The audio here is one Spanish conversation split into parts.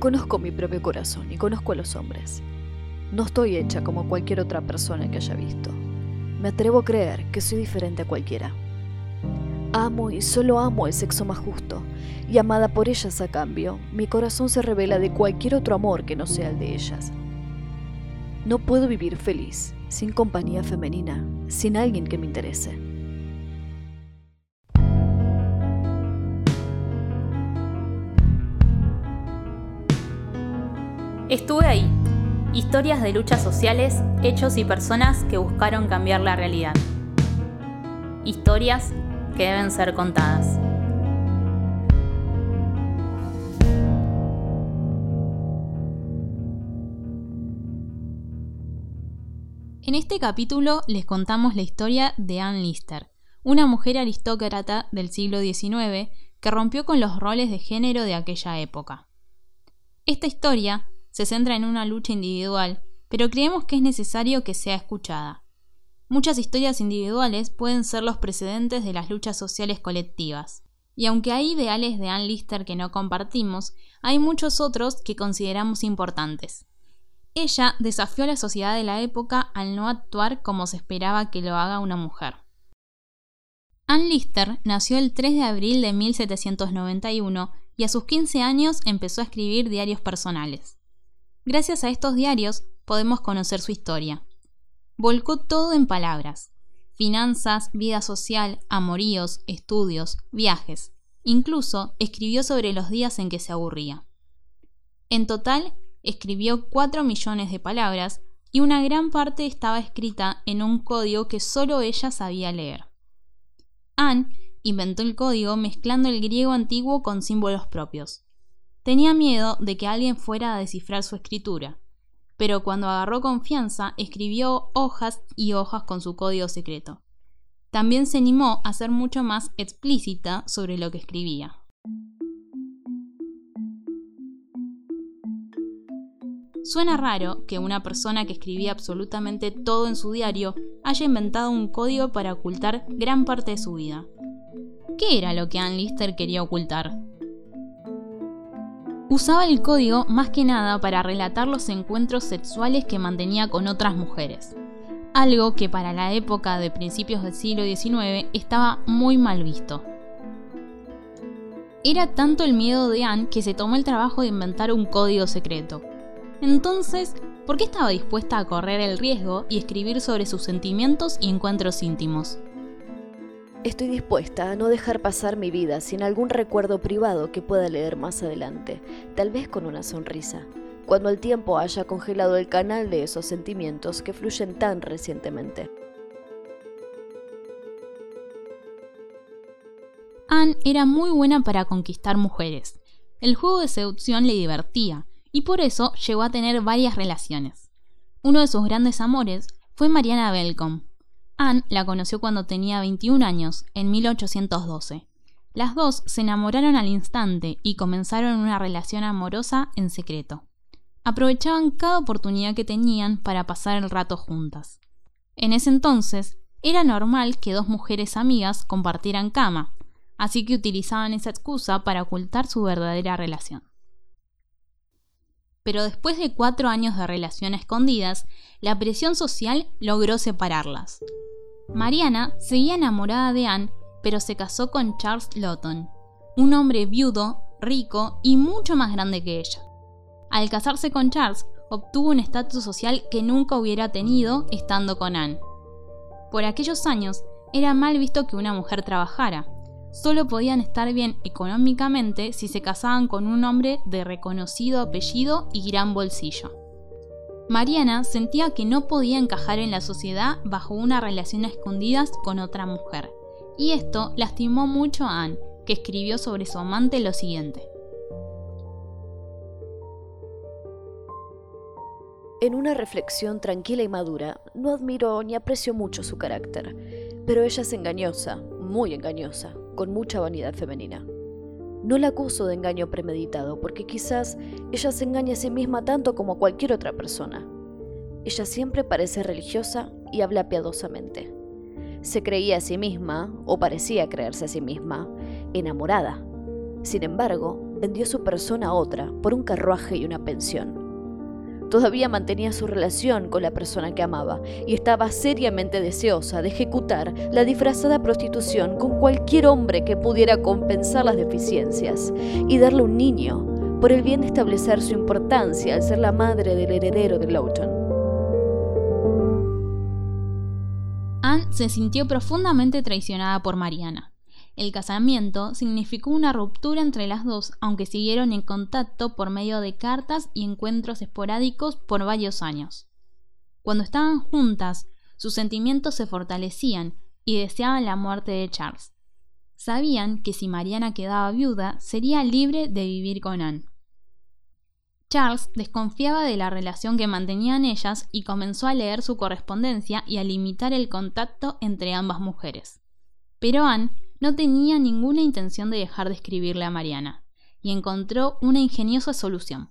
Conozco mi propio corazón y conozco a los hombres. No estoy hecha como cualquier otra persona que haya visto. Me atrevo a creer que soy diferente a cualquiera. Amo y solo amo el sexo más justo, y amada por ellas a cambio, mi corazón se revela de cualquier otro amor que no sea el de ellas. No puedo vivir feliz sin compañía femenina, sin alguien que me interese. Estuve ahí. Historias de luchas sociales, hechos y personas que buscaron cambiar la realidad. Historias que deben ser contadas. En este capítulo les contamos la historia de Anne Lister, una mujer aristócrata del siglo XIX que rompió con los roles de género de aquella época. Esta historia se centra en una lucha individual, pero creemos que es necesario que sea escuchada. Muchas historias individuales pueden ser los precedentes de las luchas sociales colectivas. Y aunque hay ideales de Ann Lister que no compartimos, hay muchos otros que consideramos importantes. Ella desafió a la sociedad de la época al no actuar como se esperaba que lo haga una mujer. Ann Lister nació el 3 de abril de 1791 y a sus 15 años empezó a escribir diarios personales. Gracias a estos diarios podemos conocer su historia. Volcó todo en palabras. Finanzas, vida social, amoríos, estudios, viajes. Incluso escribió sobre los días en que se aburría. En total, escribió 4 millones de palabras y una gran parte estaba escrita en un código que solo ella sabía leer. Anne inventó el código mezclando el griego antiguo con símbolos propios. Tenía miedo de que alguien fuera a descifrar su escritura, pero cuando agarró confianza escribió hojas y hojas con su código secreto. También se animó a ser mucho más explícita sobre lo que escribía. Suena raro que una persona que escribía absolutamente todo en su diario haya inventado un código para ocultar gran parte de su vida. ¿Qué era lo que Ann Lister quería ocultar? Usaba el código más que nada para relatar los encuentros sexuales que mantenía con otras mujeres, algo que para la época de principios del siglo XIX estaba muy mal visto. Era tanto el miedo de Anne que se tomó el trabajo de inventar un código secreto. Entonces, ¿por qué estaba dispuesta a correr el riesgo y escribir sobre sus sentimientos y encuentros íntimos? Estoy dispuesta a no dejar pasar mi vida sin algún recuerdo privado que pueda leer más adelante, tal vez con una sonrisa, cuando el tiempo haya congelado el canal de esos sentimientos que fluyen tan recientemente. Anne era muy buena para conquistar mujeres. El juego de seducción le divertía, y por eso llegó a tener varias relaciones. Uno de sus grandes amores fue Mariana Belcom, Anne la conoció cuando tenía 21 años, en 1812. Las dos se enamoraron al instante y comenzaron una relación amorosa en secreto. Aprovechaban cada oportunidad que tenían para pasar el rato juntas. En ese entonces, era normal que dos mujeres amigas compartieran cama, así que utilizaban esa excusa para ocultar su verdadera relación. Pero después de cuatro años de relación escondidas, la presión social logró separarlas. Mariana seguía enamorada de Anne, pero se casó con Charles Lawton, un hombre viudo, rico y mucho más grande que ella. Al casarse con Charles, obtuvo un estatus social que nunca hubiera tenido estando con Anne. Por aquellos años, era mal visto que una mujer trabajara. Solo podían estar bien económicamente si se casaban con un hombre de reconocido apellido y gran bolsillo. Mariana sentía que no podía encajar en la sociedad bajo una relación a escondidas con otra mujer, y esto lastimó mucho a Anne, que escribió sobre su amante lo siguiente. En una reflexión tranquila y madura, no admiro ni aprecio mucho su carácter, pero ella es engañosa, muy engañosa, con mucha vanidad femenina. No la acuso de engaño premeditado, porque quizás ella se engaña a sí misma tanto como cualquier otra persona. Ella siempre parece religiosa y habla piadosamente. Se creía a sí misma, o parecía creerse a sí misma, enamorada. Sin embargo, vendió su persona a otra por un carruaje y una pensión. Todavía mantenía su relación con la persona que amaba y estaba seriamente deseosa de ejecutar la disfrazada prostitución con cualquier hombre que pudiera compensar las deficiencias y darle un niño por el bien de establecer su importancia al ser la madre del heredero de Lowton. Anne se sintió profundamente traicionada por Mariana. El casamiento significó una ruptura entre las dos, aunque siguieron en contacto por medio de cartas y encuentros esporádicos por varios años. Cuando estaban juntas, sus sentimientos se fortalecían y deseaban la muerte de Charles. Sabían que si Mariana quedaba viuda, sería libre de vivir con Anne. Charles desconfiaba de la relación que mantenían ellas y comenzó a leer su correspondencia y a limitar el contacto entre ambas mujeres. Pero Anne no tenía ninguna intención de dejar de escribirle a Mariana, y encontró una ingeniosa solución.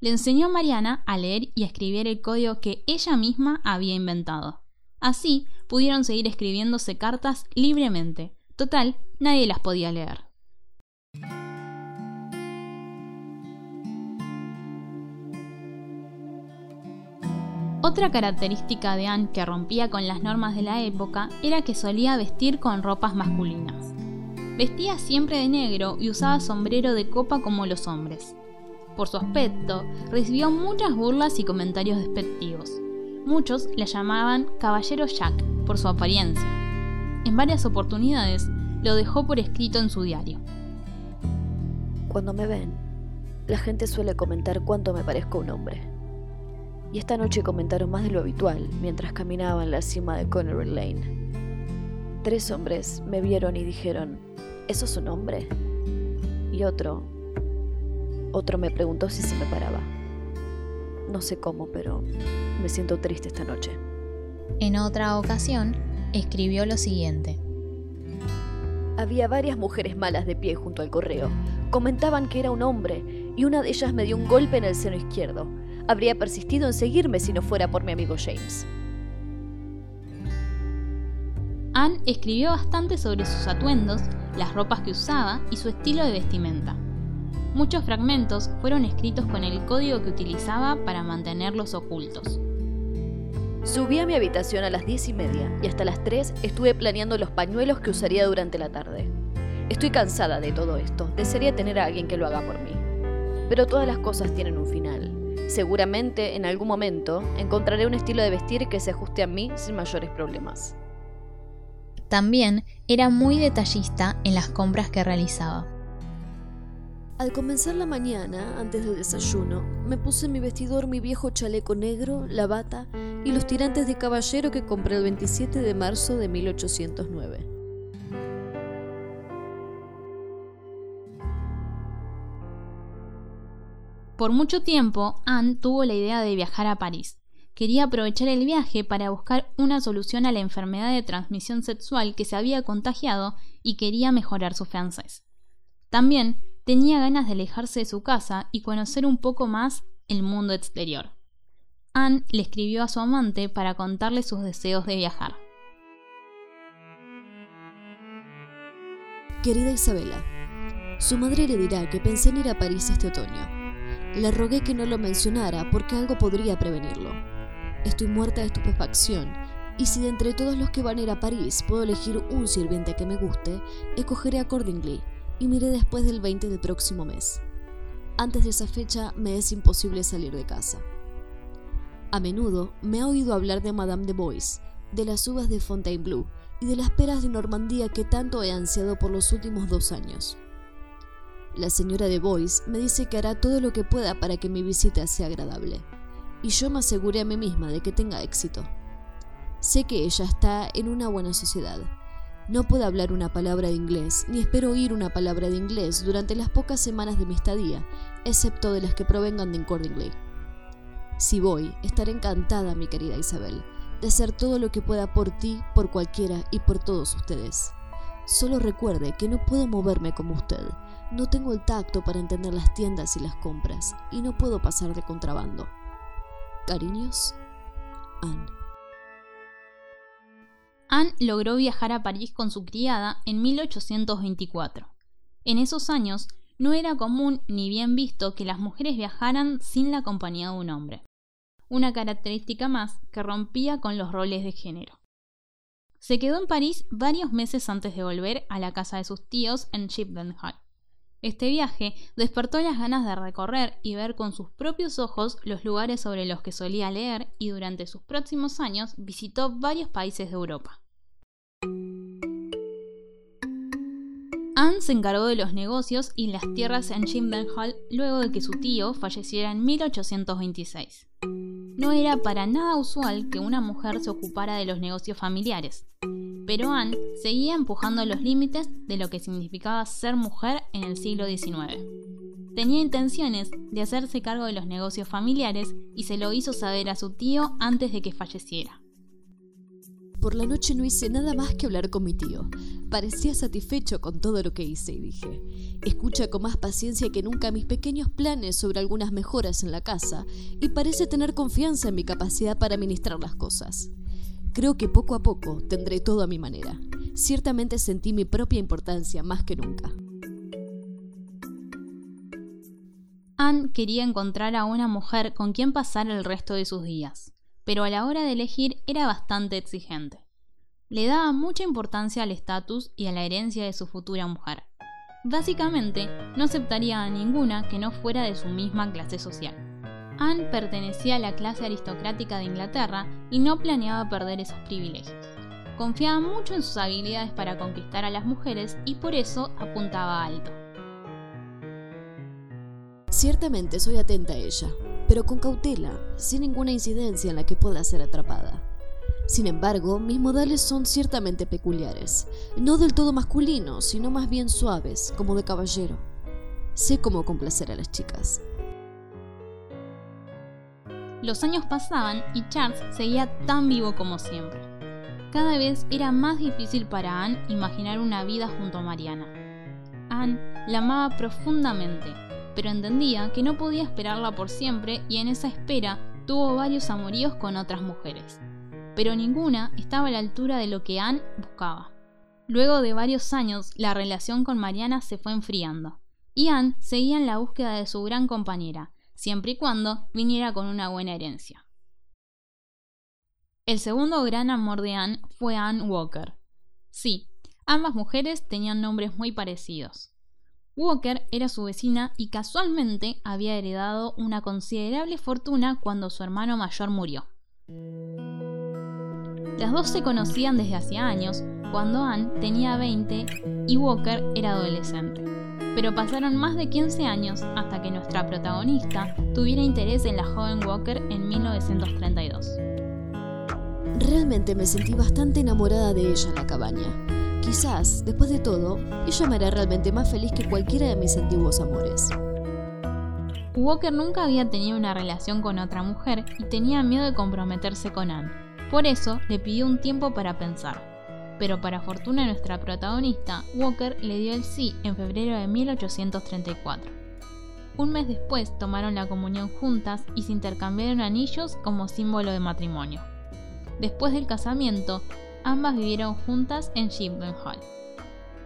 Le enseñó a Mariana a leer y a escribir el código que ella misma había inventado. Así pudieron seguir escribiéndose cartas libremente. Total, nadie las podía leer. Otra característica de Anne que rompía con las normas de la época era que solía vestir con ropas masculinas. Vestía siempre de negro y usaba sombrero de copa como los hombres. Por su aspecto, recibió muchas burlas y comentarios despectivos. Muchos la llamaban Caballero Jack por su apariencia. En varias oportunidades lo dejó por escrito en su diario. Cuando me ven, la gente suele comentar cuánto me parezco un hombre y esta noche comentaron más de lo habitual mientras caminaba en la cima de Connery Lane. Tres hombres me vieron y dijeron, ¿eso es un hombre? Y otro, otro me preguntó si se me paraba. No sé cómo, pero me siento triste esta noche. En otra ocasión, escribió lo siguiente. Había varias mujeres malas de pie junto al correo. Comentaban que era un hombre y una de ellas me dio un golpe en el seno izquierdo habría persistido en seguirme si no fuera por mi amigo James. Anne escribió bastante sobre sus atuendos, las ropas que usaba y su estilo de vestimenta. Muchos fragmentos fueron escritos con el código que utilizaba para mantenerlos ocultos. Subí a mi habitación a las diez y media y hasta las 3 estuve planeando los pañuelos que usaría durante la tarde. Estoy cansada de todo esto, desearía tener a alguien que lo haga por mí. Pero todas las cosas tienen un final. Seguramente en algún momento encontraré un estilo de vestir que se ajuste a mí sin mayores problemas. También era muy detallista en las compras que realizaba. Al comenzar la mañana, antes del desayuno, me puse en mi vestidor mi viejo chaleco negro, la bata y los tirantes de caballero que compré el 27 de marzo de 1809. Por mucho tiempo, Anne tuvo la idea de viajar a París. Quería aprovechar el viaje para buscar una solución a la enfermedad de transmisión sexual que se había contagiado y quería mejorar su francés. También tenía ganas de alejarse de su casa y conocer un poco más el mundo exterior. Anne le escribió a su amante para contarle sus deseos de viajar. Querida Isabela, su madre le dirá que pensé en ir a París este otoño. Le rogué que no lo mencionara porque algo podría prevenirlo. Estoy muerta de estupefacción y si de entre todos los que van a ir a París puedo elegir un sirviente que me guste, escogeré accordingly y miré después del 20 del próximo mes. Antes de esa fecha me es imposible salir de casa. A menudo me ha oído hablar de Madame de Bois, de las uvas de Fontainebleau y de las peras de Normandía que tanto he ansiado por los últimos dos años. La señora de Boyce me dice que hará todo lo que pueda para que mi visita sea agradable, y yo me aseguré a mí misma de que tenga éxito. Sé que ella está en una buena sociedad. No puedo hablar una palabra de inglés, ni espero oír una palabra de inglés durante las pocas semanas de mi estadía, excepto de las que provengan de Accordingly. Si voy, estaré encantada, mi querida Isabel, de hacer todo lo que pueda por ti, por cualquiera y por todos ustedes. Solo recuerde que no puedo moverme como usted, no tengo el tacto para entender las tiendas y las compras y no puedo pasar de contrabando. Cariños, Anne. Anne logró viajar a París con su criada en 1824. En esos años no era común ni bien visto que las mujeres viajaran sin la compañía de un hombre, una característica más que rompía con los roles de género. Se quedó en París varios meses antes de volver a la casa de sus tíos en Chippenhall. Este viaje despertó las ganas de recorrer y ver con sus propios ojos los lugares sobre los que solía leer y durante sus próximos años visitó varios países de Europa. Anne se encargó de los negocios y las tierras en Chimbenhall luego de que su tío falleciera en 1826. No era para nada usual que una mujer se ocupara de los negocios familiares, pero Anne seguía empujando los límites de lo que significaba ser mujer en el siglo XIX. Tenía intenciones de hacerse cargo de los negocios familiares y se lo hizo saber a su tío antes de que falleciera. Por la noche no hice nada más que hablar con mi tío. Parecía satisfecho con todo lo que hice y dije, escucha con más paciencia que nunca mis pequeños planes sobre algunas mejoras en la casa y parece tener confianza en mi capacidad para administrar las cosas. Creo que poco a poco tendré todo a mi manera. Ciertamente sentí mi propia importancia más que nunca. Anne quería encontrar a una mujer con quien pasar el resto de sus días pero a la hora de elegir era bastante exigente. Le daba mucha importancia al estatus y a la herencia de su futura mujer. Básicamente, no aceptaría a ninguna que no fuera de su misma clase social. Anne pertenecía a la clase aristocrática de Inglaterra y no planeaba perder esos privilegios. Confiaba mucho en sus habilidades para conquistar a las mujeres y por eso apuntaba alto. Ciertamente soy atenta a ella, pero con cautela, sin ninguna incidencia en la que pueda ser atrapada. Sin embargo, mis modales son ciertamente peculiares, no del todo masculinos, sino más bien suaves, como de caballero. Sé cómo complacer a las chicas. Los años pasaban y Charles seguía tan vivo como siempre. Cada vez era más difícil para Anne imaginar una vida junto a Mariana. Anne la amaba profundamente pero entendía que no podía esperarla por siempre y en esa espera tuvo varios amoríos con otras mujeres. Pero ninguna estaba a la altura de lo que Anne buscaba. Luego de varios años, la relación con Mariana se fue enfriando, y Anne seguía en la búsqueda de su gran compañera, siempre y cuando viniera con una buena herencia. El segundo gran amor de Anne fue Anne Walker. Sí, ambas mujeres tenían nombres muy parecidos. Walker era su vecina y casualmente había heredado una considerable fortuna cuando su hermano mayor murió. Las dos se conocían desde hacía años, cuando Anne tenía 20 y Walker era adolescente. Pero pasaron más de 15 años hasta que nuestra protagonista tuviera interés en la joven Walker en 1932. Realmente me sentí bastante enamorada de ella en la cabaña. Quizás, después de todo, ella me hará realmente más feliz que cualquiera de mis antiguos amores. Walker nunca había tenido una relación con otra mujer y tenía miedo de comprometerse con Anne. Por eso le pidió un tiempo para pensar. Pero para fortuna de nuestra protagonista, Walker le dio el sí en febrero de 1834. Un mes después tomaron la comunión juntas y se intercambiaron anillos como símbolo de matrimonio. Después del casamiento, ambas vivieron juntas en Hall.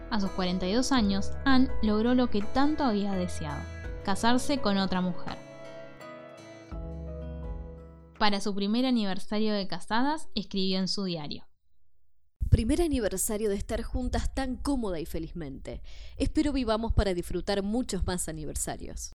A sus 42 años, Anne logró lo que tanto había deseado, casarse con otra mujer. Para su primer aniversario de casadas, escribió en su diario. Primer aniversario de estar juntas tan cómoda y felizmente. Espero vivamos para disfrutar muchos más aniversarios.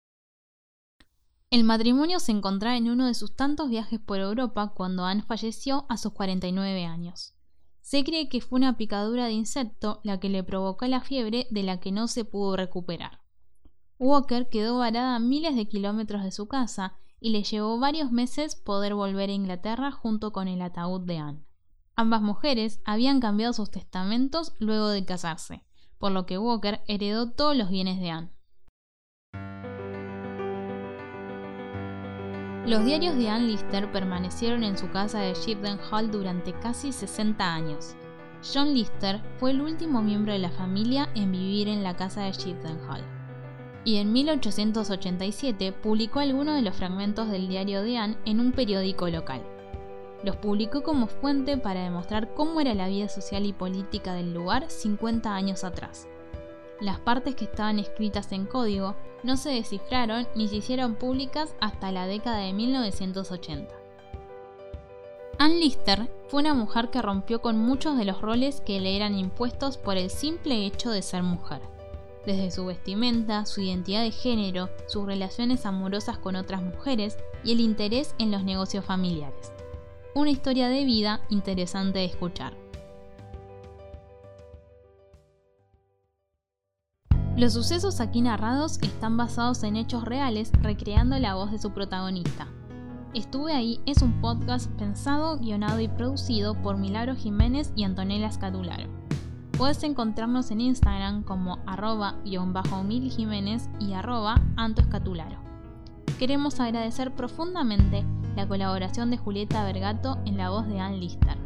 El matrimonio se encontraba en uno de sus tantos viajes por Europa cuando Anne falleció a sus 49 años. Se cree que fue una picadura de insecto la que le provocó la fiebre de la que no se pudo recuperar. Walker quedó varada a miles de kilómetros de su casa y le llevó varios meses poder volver a Inglaterra junto con el ataúd de Anne. Ambas mujeres habían cambiado sus testamentos luego de casarse, por lo que Walker heredó todos los bienes de Anne. Los diarios de Anne Lister permanecieron en su casa de Shipden Hall durante casi 60 años. John Lister fue el último miembro de la familia en vivir en la casa de Shipden Hall. Y en 1887 publicó algunos de los fragmentos del diario de Anne en un periódico local. Los publicó como fuente para demostrar cómo era la vida social y política del lugar 50 años atrás. Las partes que estaban escritas en código no se descifraron ni se hicieron públicas hasta la década de 1980. Ann Lister fue una mujer que rompió con muchos de los roles que le eran impuestos por el simple hecho de ser mujer. Desde su vestimenta, su identidad de género, sus relaciones amorosas con otras mujeres y el interés en los negocios familiares. Una historia de vida interesante de escuchar. Los sucesos aquí narrados están basados en hechos reales recreando la voz de su protagonista, Estuve ahí es un podcast pensado, guionado y producido por Milagro Jiménez y Antonella Scatularo. Puedes encontrarnos en Instagram como arroba-mil Jiménez y arroba Anto Queremos agradecer profundamente la colaboración de Julieta Vergato en la voz de Ann Lister.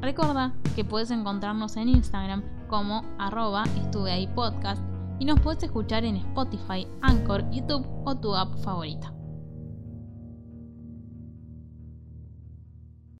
Recuerda que puedes encontrarnos en Instagram como arroba estuve ahí podcast y nos puedes escuchar en Spotify, Anchor, YouTube o tu app favorita.